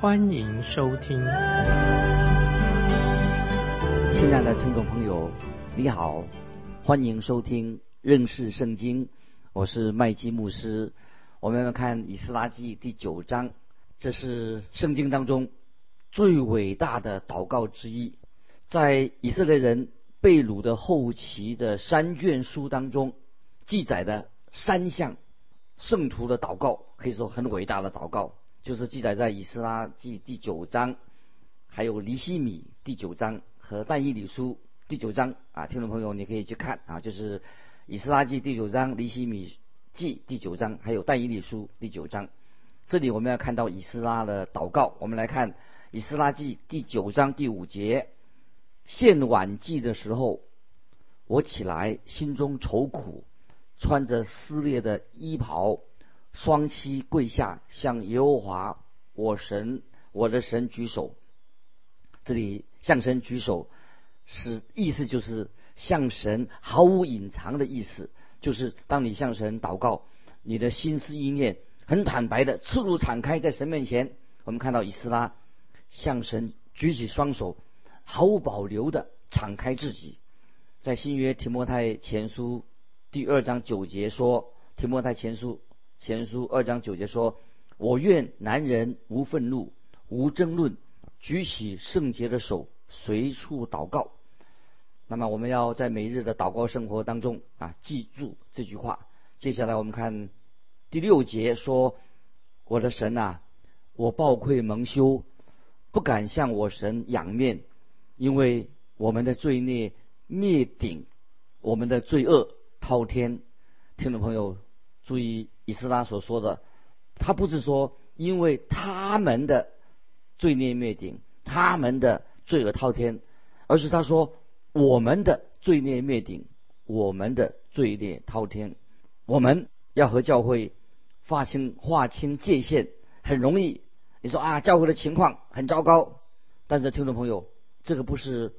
欢迎收听。亲爱的听众朋友，你好，欢迎收听认识圣经，我是麦基牧师。我们来看以斯拉记第九章，这是圣经当中最伟大的祷告之一，在以色列人被掳的后期的三卷书当中记载的三项圣徒的祷告，可以说很伟大的祷告，就是记载在以斯拉记第九章，还有尼西米第九章和但以理书第九章啊，听众朋友你可以去看啊，就是以斯拉记第九章，尼西米。记第九章，还有但以理书第九章，这里我们要看到以斯拉的祷告。我们来看以斯拉记第九章第五节：献晚祭的时候，我起来，心中愁苦，穿着撕裂的衣袍，双膝跪下，向耶和华我神我的神举手。这里向神举手，是意思就是向神毫无隐藏的意思。就是当你向神祷告，你的心思意念很坦白的赤露敞开在神面前。我们看到以斯拉向神举起双手，毫无保留的敞开自己。在新约提摩太前书第二章九节说：“提摩太前书前书二章九节说，我愿男人无愤怒、无争论，举起圣洁的手，随处祷告。”那么我们要在每日的祷告生活当中啊，记住这句话。接下来我们看第六节说：“我的神啊，我暴愧蒙羞，不敢向我神仰面，因为我们的罪孽灭顶，我们的罪恶滔天。”听众朋友注意，以斯拉所说的，他不是说因为他们的罪孽灭顶，他们的罪恶滔天，而是他说。我们的罪孽灭顶，我们的罪孽滔天，我们要和教会划清划清界限，很容易。你说啊，教会的情况很糟糕，但是听众朋友，这个不是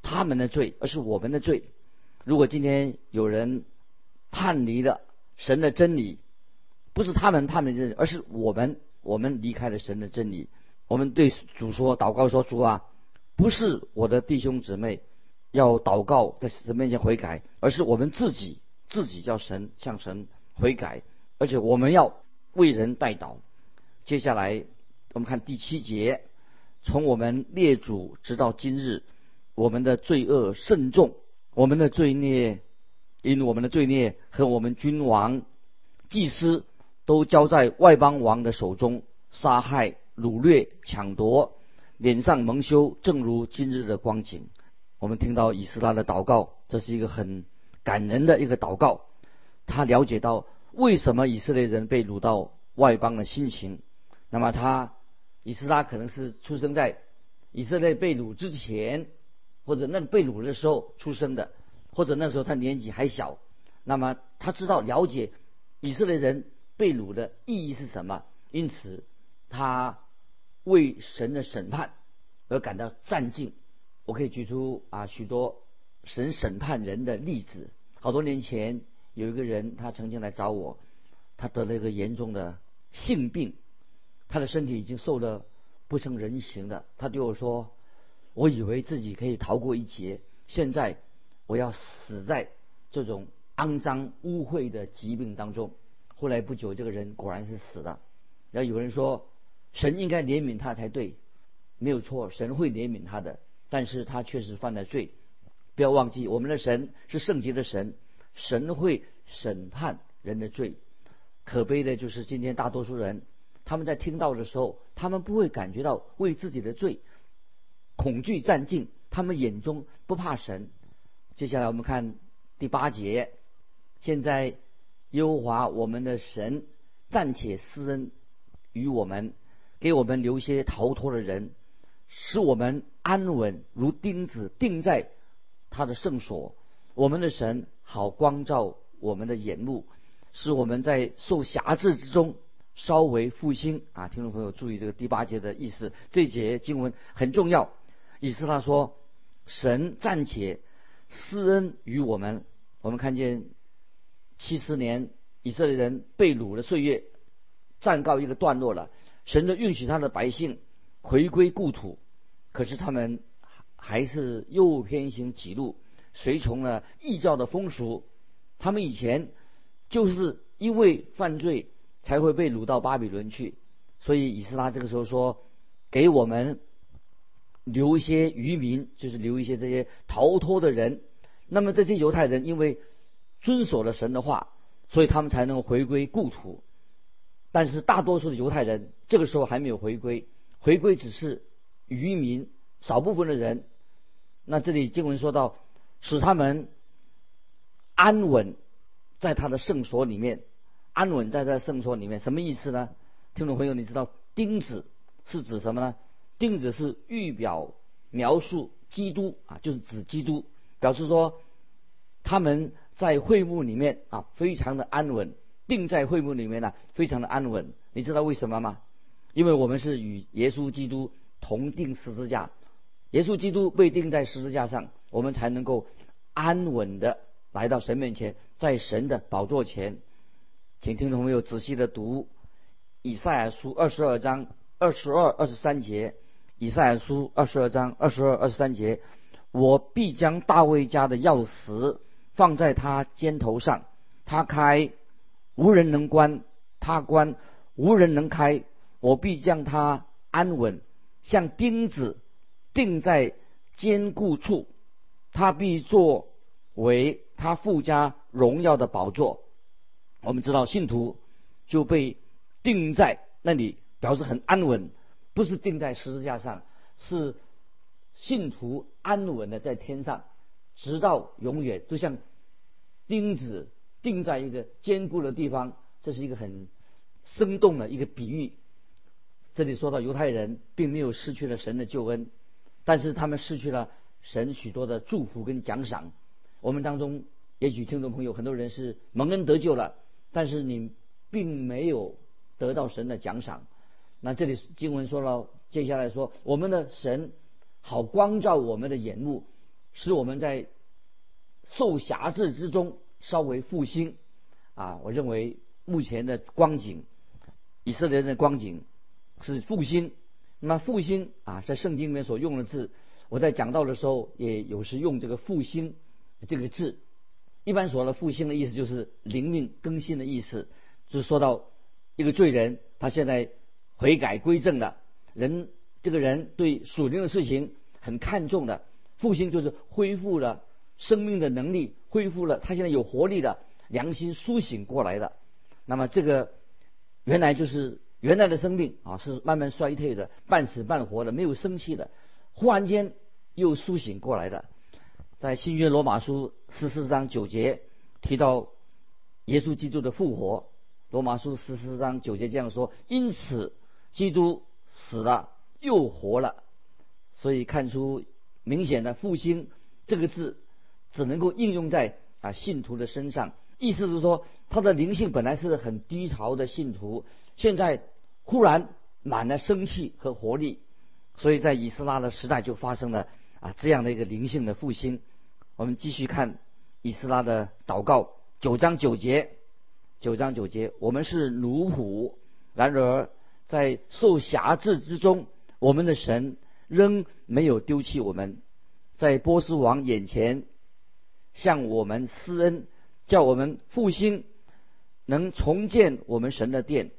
他们的罪，而是我们的罪。如果今天有人叛离了神的真理，不是他们叛离真理，而是我们，我们离开了神的真理。我们对主说祷告说：“主啊，不是我的弟兄姊妹。”要祷告在神面前悔改，而是我们自己自己叫神向神悔改，而且我们要为人代祷。接下来我们看第七节，从我们列祖直到今日，我们的罪恶甚重，我们的罪孽因我们的罪孽和我们君王、祭司都交在外邦王的手中，杀害、掳掠、抢夺，脸上蒙羞，正如今日的光景。我们听到以斯拉的祷告，这是一个很感人的一个祷告。他了解到为什么以色列人被掳到外邦的心情。那么他以斯拉可能是出生在以色列被掳之前，或者那被掳的时候出生的，或者那时候他年纪还小。那么他知道了解以色列人被掳的意义是什么，因此他为神的审判而感到战兢。我可以举出啊许多神审判人的例子。好多年前有一个人，他曾经来找我，他得了一个严重的性病，他的身体已经瘦得不成人形了。他对我说：“我以为自己可以逃过一劫，现在我要死在这种肮脏污秽的疾病当中。”后来不久，这个人果然是死了。然后有人说：“神应该怜悯他才对，没有错，神会怜悯他的。”但是他确实犯了罪，不要忘记，我们的神是圣洁的神，神会审判人的罪。可悲的就是今天大多数人，他们在听到的时候，他们不会感觉到为自己的罪恐惧战尽，他们眼中不怕神。接下来我们看第八节，现在耶和华我们的神暂且施恩于我们，给我们留些逃脱的人。使我们安稳如钉子钉在他的圣所。我们的神好光照我们的眼目，使我们在受辖制之中稍微复兴啊！听众朋友注意这个第八节的意思，这节经文很重要。意思他说，神暂且施恩于我们。我们看见七十年以色列人被掳的岁月暂告一个段落了，神就允许他的百姓回归故土，可是他们还是又偏行己路。随从了异教的风俗，他们以前就是因为犯罪才会被掳到巴比伦去，所以以斯拉这个时候说，给我们留一些渔民，就是留一些这些逃脱的人。那么这些犹太人因为遵守了神的话，所以他们才能回归故土。但是大多数的犹太人这个时候还没有回归，回归只是渔民少部分的人。那这里经文说到。使他们安稳在他的圣所里面，安稳在他的圣所里面，什么意思呢？听众朋友，你知道钉子是指什么呢？钉子是预表描述基督啊，就是指基督，表示说他们在会幕里面啊，非常的安稳，定在会幕里面呢，非常的安稳。你知道为什么吗？因为我们是与耶稣基督同定十字架，耶稣基督被钉在十字架上。我们才能够安稳的来到神面前，在神的宝座前，请听众朋友仔细的读以赛亚书二十二章二十二、二十三节。以赛亚书二十二章二十二、二十三节，我必将大卫家的钥匙放在他肩头上，他开无人能关，他关无人能开。我必将他安稳，像钉子钉在坚固处。他必作为他附加荣耀的宝座。我们知道信徒就被钉在那里，表示很安稳，不是钉在十字架上，是信徒安稳的在天上，直到永远，就像钉子钉在一个坚固的地方。这是一个很生动的一个比喻。这里说到犹太人并没有失去了神的救恩，但是他们失去了。神许多的祝福跟奖赏，我们当中也许听众朋友很多人是蒙恩得救了，但是你并没有得到神的奖赏。那这里经文说了，接下来说我们的神好光照我们的眼目，使我们在受辖制之中稍微复兴。啊，我认为目前的光景，以色列人的光景是复兴。那么复兴啊，在圣经里面所用的字。我在讲到的时候，也有时用这个“复兴”这个字。一般说的复兴的意思就是灵命更新的意思，就是说到一个罪人，他现在悔改归正了，人这个人对属灵的事情很看重的。复兴就是恢复了生命的能力，恢复了他现在有活力的良心苏醒过来的。那么这个原来就是原来的生命啊，是慢慢衰退的，半死半活的，没有生气的，忽然间。又苏醒过来的，在新约罗马书十四章九节提到耶稣基督的复活。罗马书十四章九节这样说：因此，基督死了又活了。所以看出明显的复兴这个字，只能够应用在啊信徒的身上。意思是说，他的灵性本来是很低潮的信徒，现在忽然满了生气和活力。所以在以斯拉的时代就发生了。啊，这样的一个灵性的复兴，我们继续看以斯拉的祷告九章九节，九章九节，我们是奴仆，然而在受辖制之中，我们的神仍没有丢弃我们，在波斯王眼前向我们施恩，叫我们复兴，能重建我们神的殿，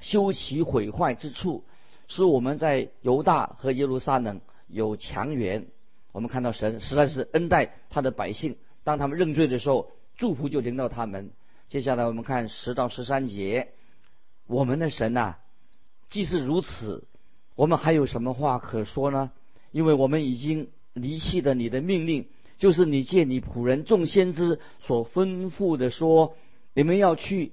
修其毁坏之处，使我们在犹大和耶路撒冷。有强援，我们看到神实在是恩待他的百姓。当他们认罪的时候，祝福就临到他们。接下来我们看十到十三节，我们的神呐，既是如此，我们还有什么话可说呢？因为我们已经离弃了你的命令，就是你借你仆人众先知所吩咐的说，你们要去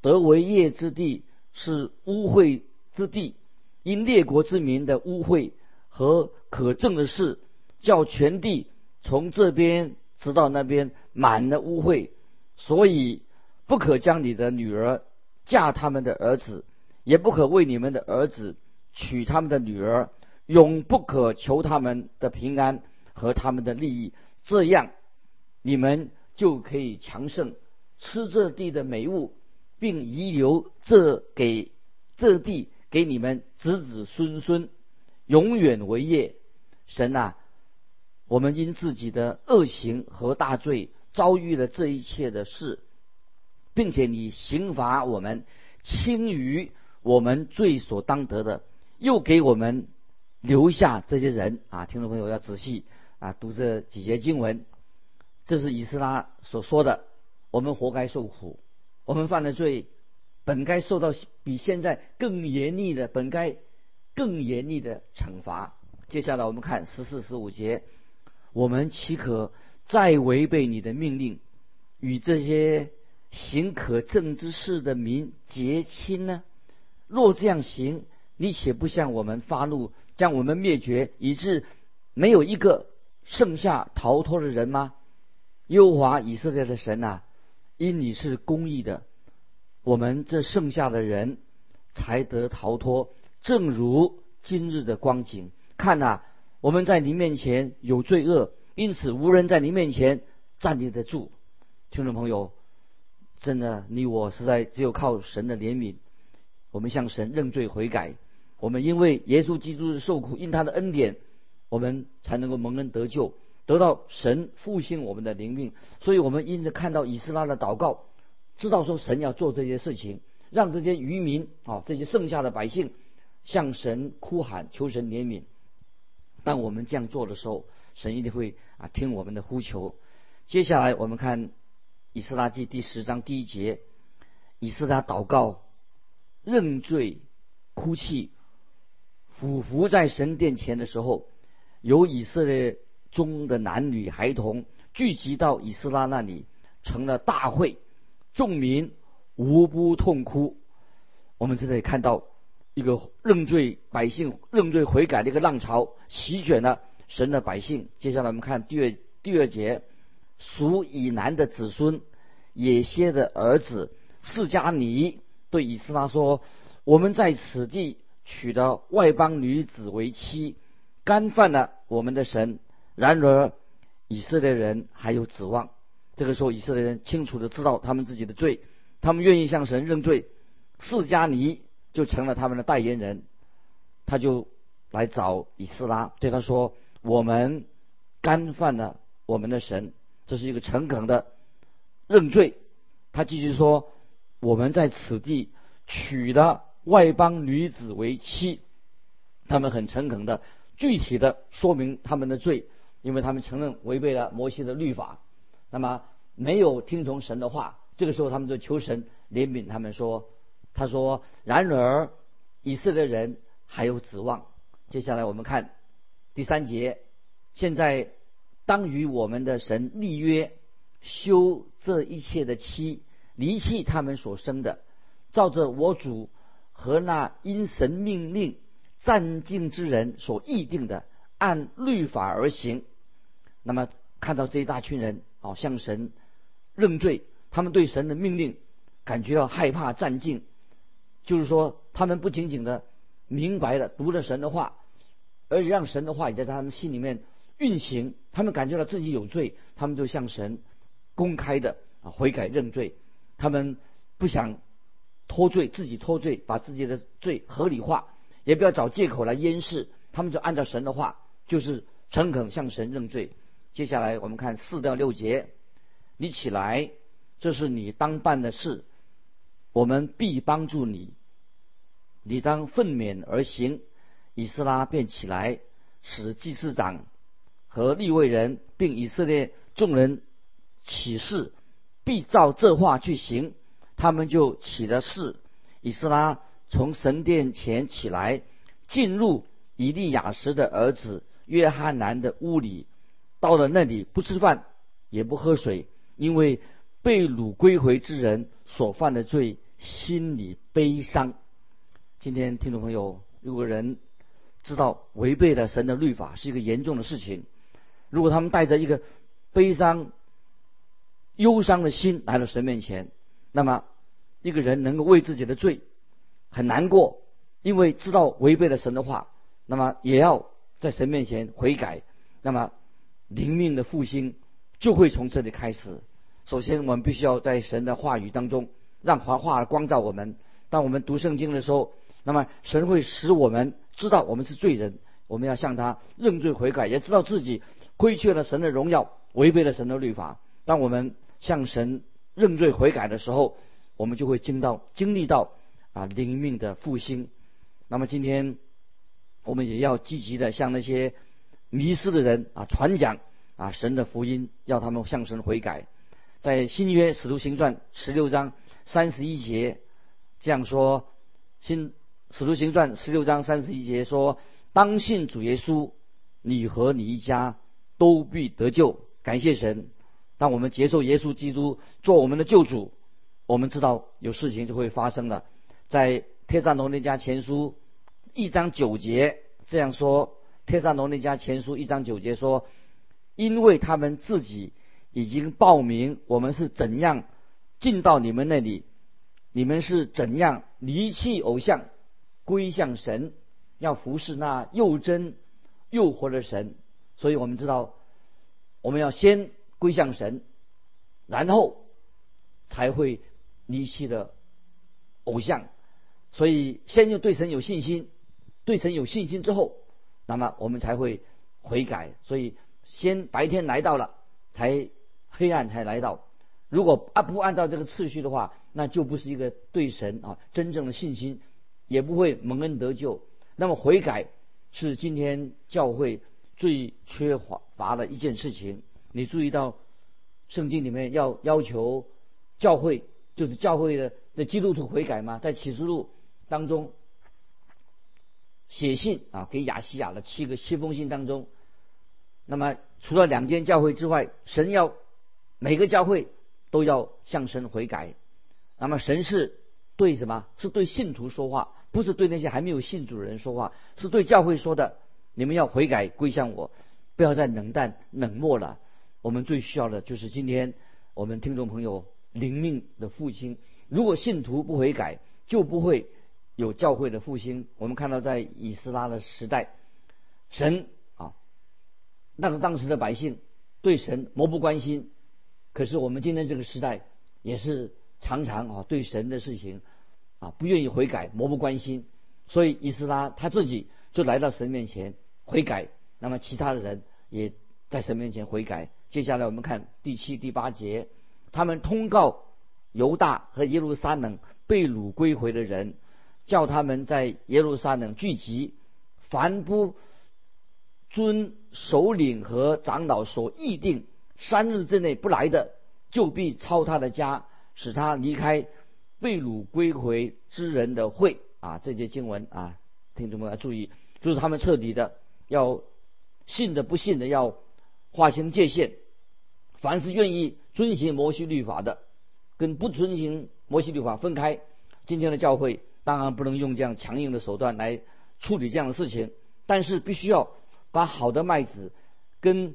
得为业之地，是污秽之地，因列国之民的污秽。和可证的事，叫全地从这边直到那边满了污秽，所以不可将你的女儿嫁他们的儿子，也不可为你们的儿子娶他们的女儿，永不可求他们的平安和他们的利益，这样你们就可以强盛，吃这地的美物，并遗留这给这地给你们子子孙孙。永远为业，神啊，我们因自己的恶行和大罪遭遇了这一切的事，并且你刑罚我们轻于我们罪所当得的，又给我们留下这些人啊！听众朋友要仔细啊读这几节经文，这是以斯拉所说的，我们活该受苦，我们犯了罪，本该受到比现在更严厉的，本该。更严厉的惩罚。接下来我们看十四、十五节，我们岂可再违背你的命令，与这些行可憎之事的民结亲呢？若这样行，你且不向我们发怒，将我们灭绝，以致没有一个剩下逃脱的人吗？优华以色列的神啊，因你是公义的，我们这剩下的人才得逃脱。正如今日的光景，看呐，我们在您面前有罪恶，因此无人在您面前站立得住。听众朋友，真的，你我实在只有靠神的怜悯，我们向神认罪悔改。我们因为耶稣基督的受苦，因他的恩典，我们才能够蒙恩得救，得到神复兴我们的灵命。所以，我们因着看到以斯拉的祷告，知道说神要做这些事情，让这些渔民啊，这些剩下的百姓。向神哭喊，求神怜悯。当我们这样做的时候，神一定会啊听我们的呼求。接下来我们看《以斯拉记》第十章第一节，以斯拉祷告、认罪、哭泣、俯伏在神殿前的时候，有以色列中的男女孩童聚集到以斯拉那里，成了大会，众民无不痛哭。我们在这里看到。一个认罪百姓认罪悔改的一个浪潮席卷了神的百姓。接下来我们看第二第二节，属以南的子孙野歇的儿子释迦尼对以斯拉说：“我们在此地娶了外邦女子为妻，干犯了我们的神。然而以色列人还有指望。这个时候，以色列人清楚的知道他们自己的罪，他们愿意向神认罪。释迦尼。”就成了他们的代言人，他就来找以斯拉，对他说：“我们干犯了我们的神，这是一个诚恳的认罪。”他继续说：“我们在此地娶了外邦女子为妻。”他们很诚恳的、具体的说明他们的罪，因为他们承认违背了摩西的律法，那么没有听从神的话。这个时候，他们就求神怜悯他们说。他说：“然而，以色列人还有指望。”接下来我们看第三节。现在当与我们的神立约，休这一切的妻，离弃他们所生的，照着我主和那因神命令暂尽之人所议定的，按律法而行。那么看到这一大群人哦，向神认罪，他们对神的命令感觉到害怕、战尽。就是说，他们不仅仅的明白了读了神的话，而且让神的话也在他们心里面运行。他们感觉到自己有罪，他们就向神公开的啊悔改认罪。他们不想脱罪，自己脱罪，把自己的罪合理化，也不要找借口来掩饰。他们就按照神的话，就是诚恳向神认罪。接下来我们看四到六节，你起来，这是你当办的事，我们必帮助你。你当奋勉而行，以斯拉便起来，使祭司长和立位人，并以色列众人起誓，必照这话去行。他们就起了誓。以斯拉从神殿前起来，进入以利亚时的儿子约翰南的屋里，到了那里不吃饭，也不喝水，因为被掳归回之人所犯的罪，心里悲伤。今天听众朋友，如果人知道违背了神的律法是一个严重的事情。如果他们带着一个悲伤、忧伤的心来到神面前，那么一个人能够为自己的罪很难过，因为知道违背了神的话，那么也要在神面前悔改，那么灵命的复兴就会从这里开始。首先，我们必须要在神的话语当中，让华话光照我们。当我们读圣经的时候，那么神会使我们知道我们是罪人，我们要向他认罪悔改，也知道自己亏缺了神的荣耀，违背了神的律法。当我们向神认罪悔改的时候，我们就会经到经历到啊灵命的复兴。那么今天我们也要积极的向那些迷失的人啊传讲啊神的福音，要他们向神悔改。在新约使徒行传十六章三十一节。这样说，《新使徒行传》十六章三十一节说：“当信主耶稣，你和你一家都必得救。”感谢神，当我们接受耶稣基督做我们的救主，我们知道有事情就会发生了。在《帖撒罗尼迦前书》一章九节这样说，《帖撒罗尼迦前书》一章九节说：“因为他们自己已经报名，我们是怎样进到你们那里。”你们是怎样离弃偶像，归向神，要服侍那又真又活的神？所以我们知道，我们要先归向神，然后才会离弃的偶像。所以先要对神有信心，对神有信心之后，那么我们才会悔改。所以先白天来到了，才黑暗才来到。如果啊不按照这个次序的话，那就不是一个对神啊真正的信心，也不会蒙恩得救。那么悔改是今天教会最缺乏乏的一件事情。你注意到圣经里面要要求教会，就是教会的的基督徒悔改吗？在启示录当中写信啊给亚细亚的七个七封信当中，那么除了两间教会之外，神要每个教会。都要向神悔改，那么神是对什么？是对信徒说话，不是对那些还没有信主的人说话，是对教会说的。你们要悔改归向我，不要再冷淡冷漠了。我们最需要的就是今天我们听众朋友灵命的复兴。如果信徒不悔改，就不会有教会的复兴。我们看到在以斯拉的时代，神啊，那个当时的百姓对神漠不关心。可是我们今天这个时代也是常常啊对神的事情啊不愿意悔改，漠不关心，所以以斯拉他自己就来到神面前悔改，那么其他的人也在神面前悔改。接下来我们看第七、第八节，他们通告犹大和耶路撒冷被掳归回的人，叫他们在耶路撒冷聚集，凡不遵首领和长老所议定。三日之内不来的，就必抄他的家，使他离开被掳归回之人的会啊！这节经文啊，听众们要注意，就是他们彻底的要信的不信的要划清界限。凡是愿意遵行摩西律法的，跟不遵行摩西律法分开。今天的教会当然不能用这样强硬的手段来处理这样的事情，但是必须要把好的麦子跟。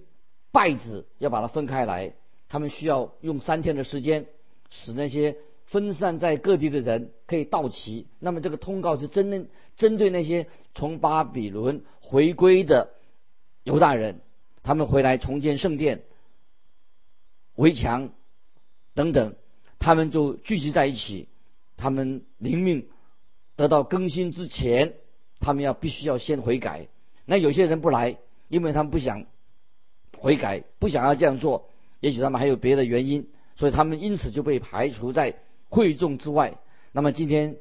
败子要把它分开来，他们需要用三天的时间，使那些分散在各地的人可以到齐。那么这个通告是针针对那些从巴比伦回归的犹大人，他们回来重建圣殿、围墙等等，他们就聚集在一起。他们灵命得到更新之前，他们要必须要先悔改。那有些人不来，因为他们不想。悔改不想要这样做，也许他们还有别的原因，所以他们因此就被排除在会众之外。那么今天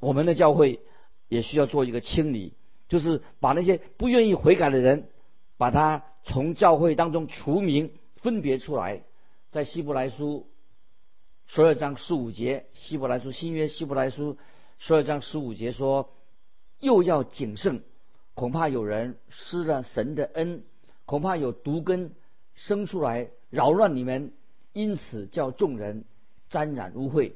我们的教会也需要做一个清理，就是把那些不愿意悔改的人，把他从教会当中除名，分别出来。在希伯来书十二章十五节，希伯来书新约希伯来书十二章十五节说：“又要谨慎，恐怕有人失了神的恩。”恐怕有毒根生出来扰乱你们，因此叫众人沾染污秽。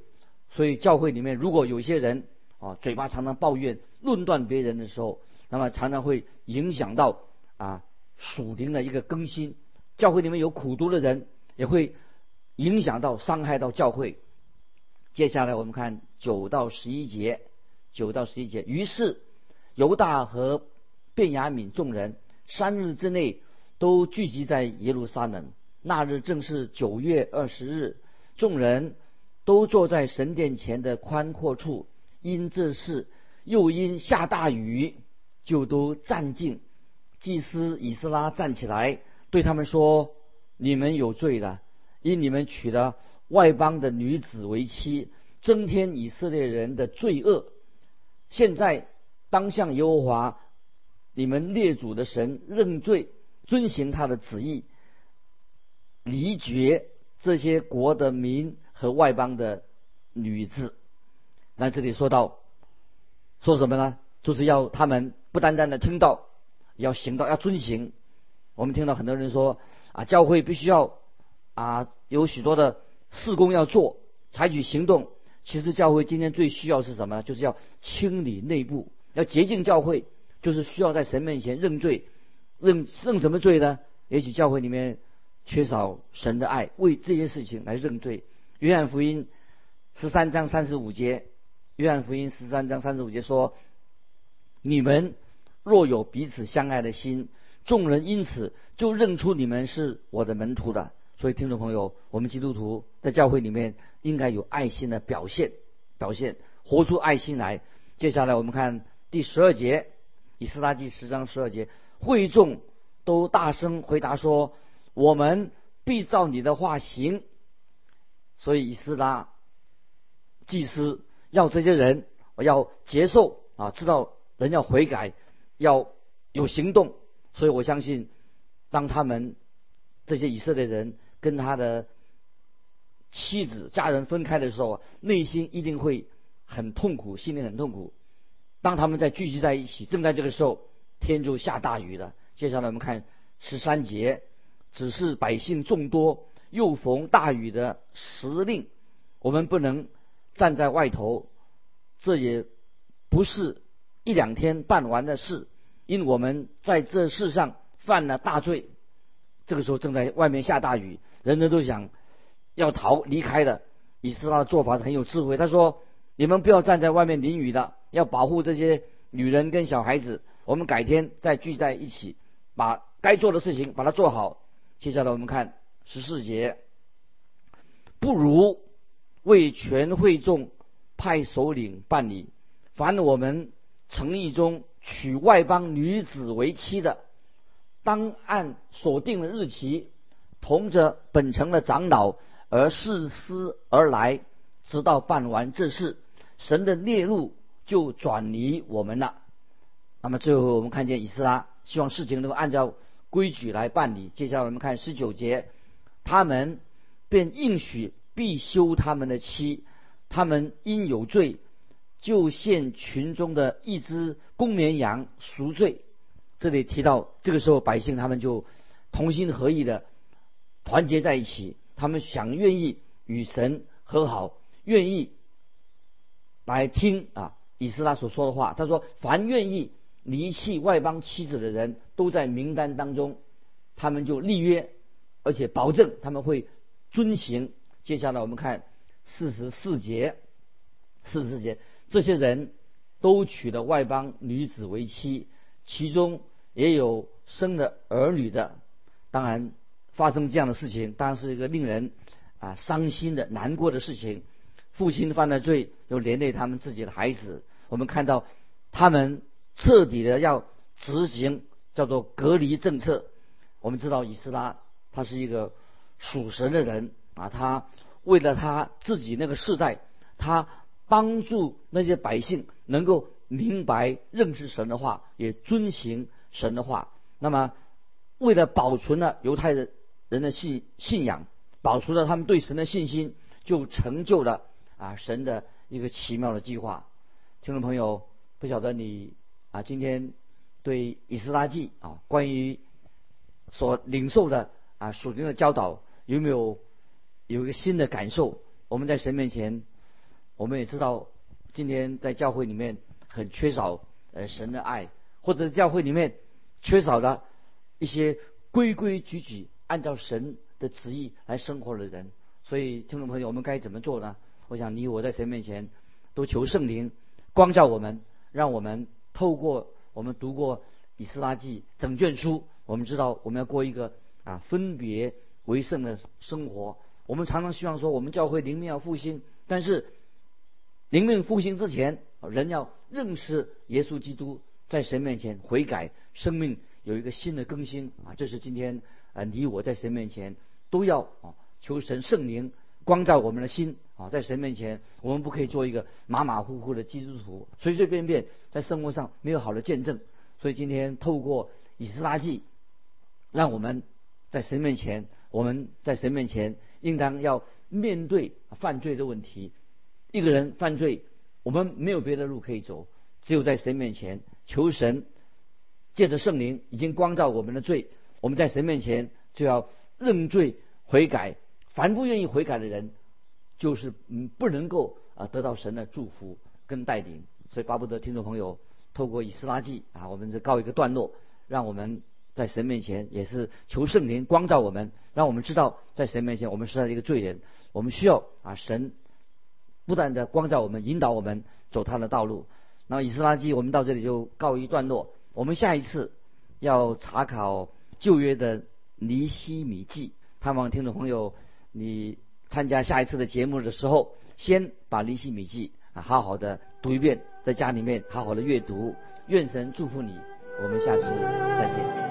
所以教会里面如果有些人啊嘴巴常常抱怨论断别人的时候，那么常常会影响到啊属灵的一个更新。教会里面有苦读的人，也会影响到伤害到教会。接下来我们看九到十一节，九到十一节。于是犹大和便雅悯众人三日之内都聚集在耶路撒冷。那日正是九月二十日，众人都坐在神殿前的宽阔处。因这事，又因下大雨，就都站静。祭司以斯拉站起来，对他们说：“你们有罪了，因你们娶了外邦的女子为妻，增添以色列人的罪恶。现在当向耶和华你们列祖的神认罪，遵行他的旨意。”离绝这些国的民和外邦的女子，那这里说到说什么呢？就是要他们不单单的听到，要行道，要遵行。我们听到很多人说啊，教会必须要啊有许多的事工要做，采取行动。其实教会今天最需要是什么？就是要清理内部，要洁净教会，就是需要在神面前认罪，认认什么罪呢？也许教会里面。缺少神的爱，为这件事情来认罪。约翰福音十三章三十五节，约翰福音十三章三十五节说：“你们若有彼此相爱的心，众人因此就认出你们是我的门徒了。”所以，听众朋友，我们基督徒在教会里面应该有爱心的表现，表现活出爱心来。接下来，我们看第十二节，以斯拉记十章十二节，会众都大声回答说。我们必照你的话行，所以以斯拉祭司要这些人要接受啊，知道人要悔改，要有行动。所以我相信，当他们这些以色列人跟他的妻子、家人分开的时候，内心一定会很痛苦，心里很痛苦。当他们在聚集在一起，正在这个时候，天就下大雨了。接下来我们看十三节。只是百姓众多，又逢大雨的时令，我们不能站在外头。这也不是一两天办完的事，因我们在这世上犯了大罪。这个时候正在外面下大雨，人人都想要逃离开的。以斯拉的做法是很有智慧，他说：“你们不要站在外面淋雨的，要保护这些女人跟小孩子。我们改天再聚在一起，把该做的事情把它做好。”接下来我们看十四节，不如为全会众派首领办理。凡我们诚意中娶外邦女子为妻的，当按所定的日期，同着本城的长老而誓师而来，直到办完这事，神的烈怒就转离我们了。那么最后我们看见以斯拉希望事情能够按照。规矩来办理。接下来我们看十九节，他们便应许必休他们的妻，他们因有罪，就献群中的一只公绵羊赎罪。这里提到，这个时候百姓他们就同心合意的团结在一起，他们想愿意与神和好，愿意来听啊以斯拉所说的话。他说：凡愿意。离弃外邦妻子的人都在名单当中，他们就立约，而且保证他们会遵行。接下来我们看四十四节，四十四节，这些人都娶了外邦女子为妻，其中也有生了儿女的。当然，发生这样的事情，当然是一个令人啊伤心的、难过的事情。父亲犯了罪，又连累他们自己的孩子。我们看到他们。彻底的要执行叫做隔离政策。我们知道以斯拉他是一个属神的人啊，他为了他自己那个世代，他帮助那些百姓能够明白认识神的话，也遵行神的话。那么为了保存了犹太人人的信信仰，保存了他们对神的信心，就成就了啊神的一个奇妙的计划。听众朋友，不晓得你。啊，今天对以斯拉记啊，关于所领受的啊属灵的教导，有没有有一个新的感受？我们在神面前，我们也知道，今天在教会里面很缺少呃神的爱，或者教会里面缺少了一些规规矩矩按照神的旨意来生活的人。所以，听众朋友，我们该怎么做呢？我想你我在神面前都求圣灵光照我们，让我们透过我们读过以斯拉记整卷书，我们知道我们要过一个啊分别为圣的生活。我们常常希望说，我们教会灵命要复兴，但是灵命复兴之前，人要认识耶稣基督，在神面前悔改，生命有一个新的更新啊！这是今天啊你我在神面前都要啊求神圣灵。光照我们的心啊，在神面前，我们不可以做一个马马虎虎的基督徒，随随便便在生活上没有好的见证。所以今天透过以斯拉记，让我们在神面前，我们在神面前应当要面对犯罪的问题。一个人犯罪，我们没有别的路可以走，只有在神面前求神，借着圣灵已经光照我们的罪，我们在神面前就要认罪悔改。凡不愿意悔改的人，就是嗯不能够啊得到神的祝福跟带领。所以巴不得听众朋友透过以斯拉记啊，我们这告一个段落，让我们在神面前也是求圣灵光照我们，让我们知道在神面前我们是他一个罪人，我们需要啊神不断的光照我们，引导我们走他的道路。那么以斯拉记我们到这里就告一段落，我们下一次要查考旧约的尼希米记，盼望听众朋友。你参加下一次的节目的时候，先把《尼希米记》啊好好的读一遍，在家里面好好的阅读。愿神祝福你，我们下次再见。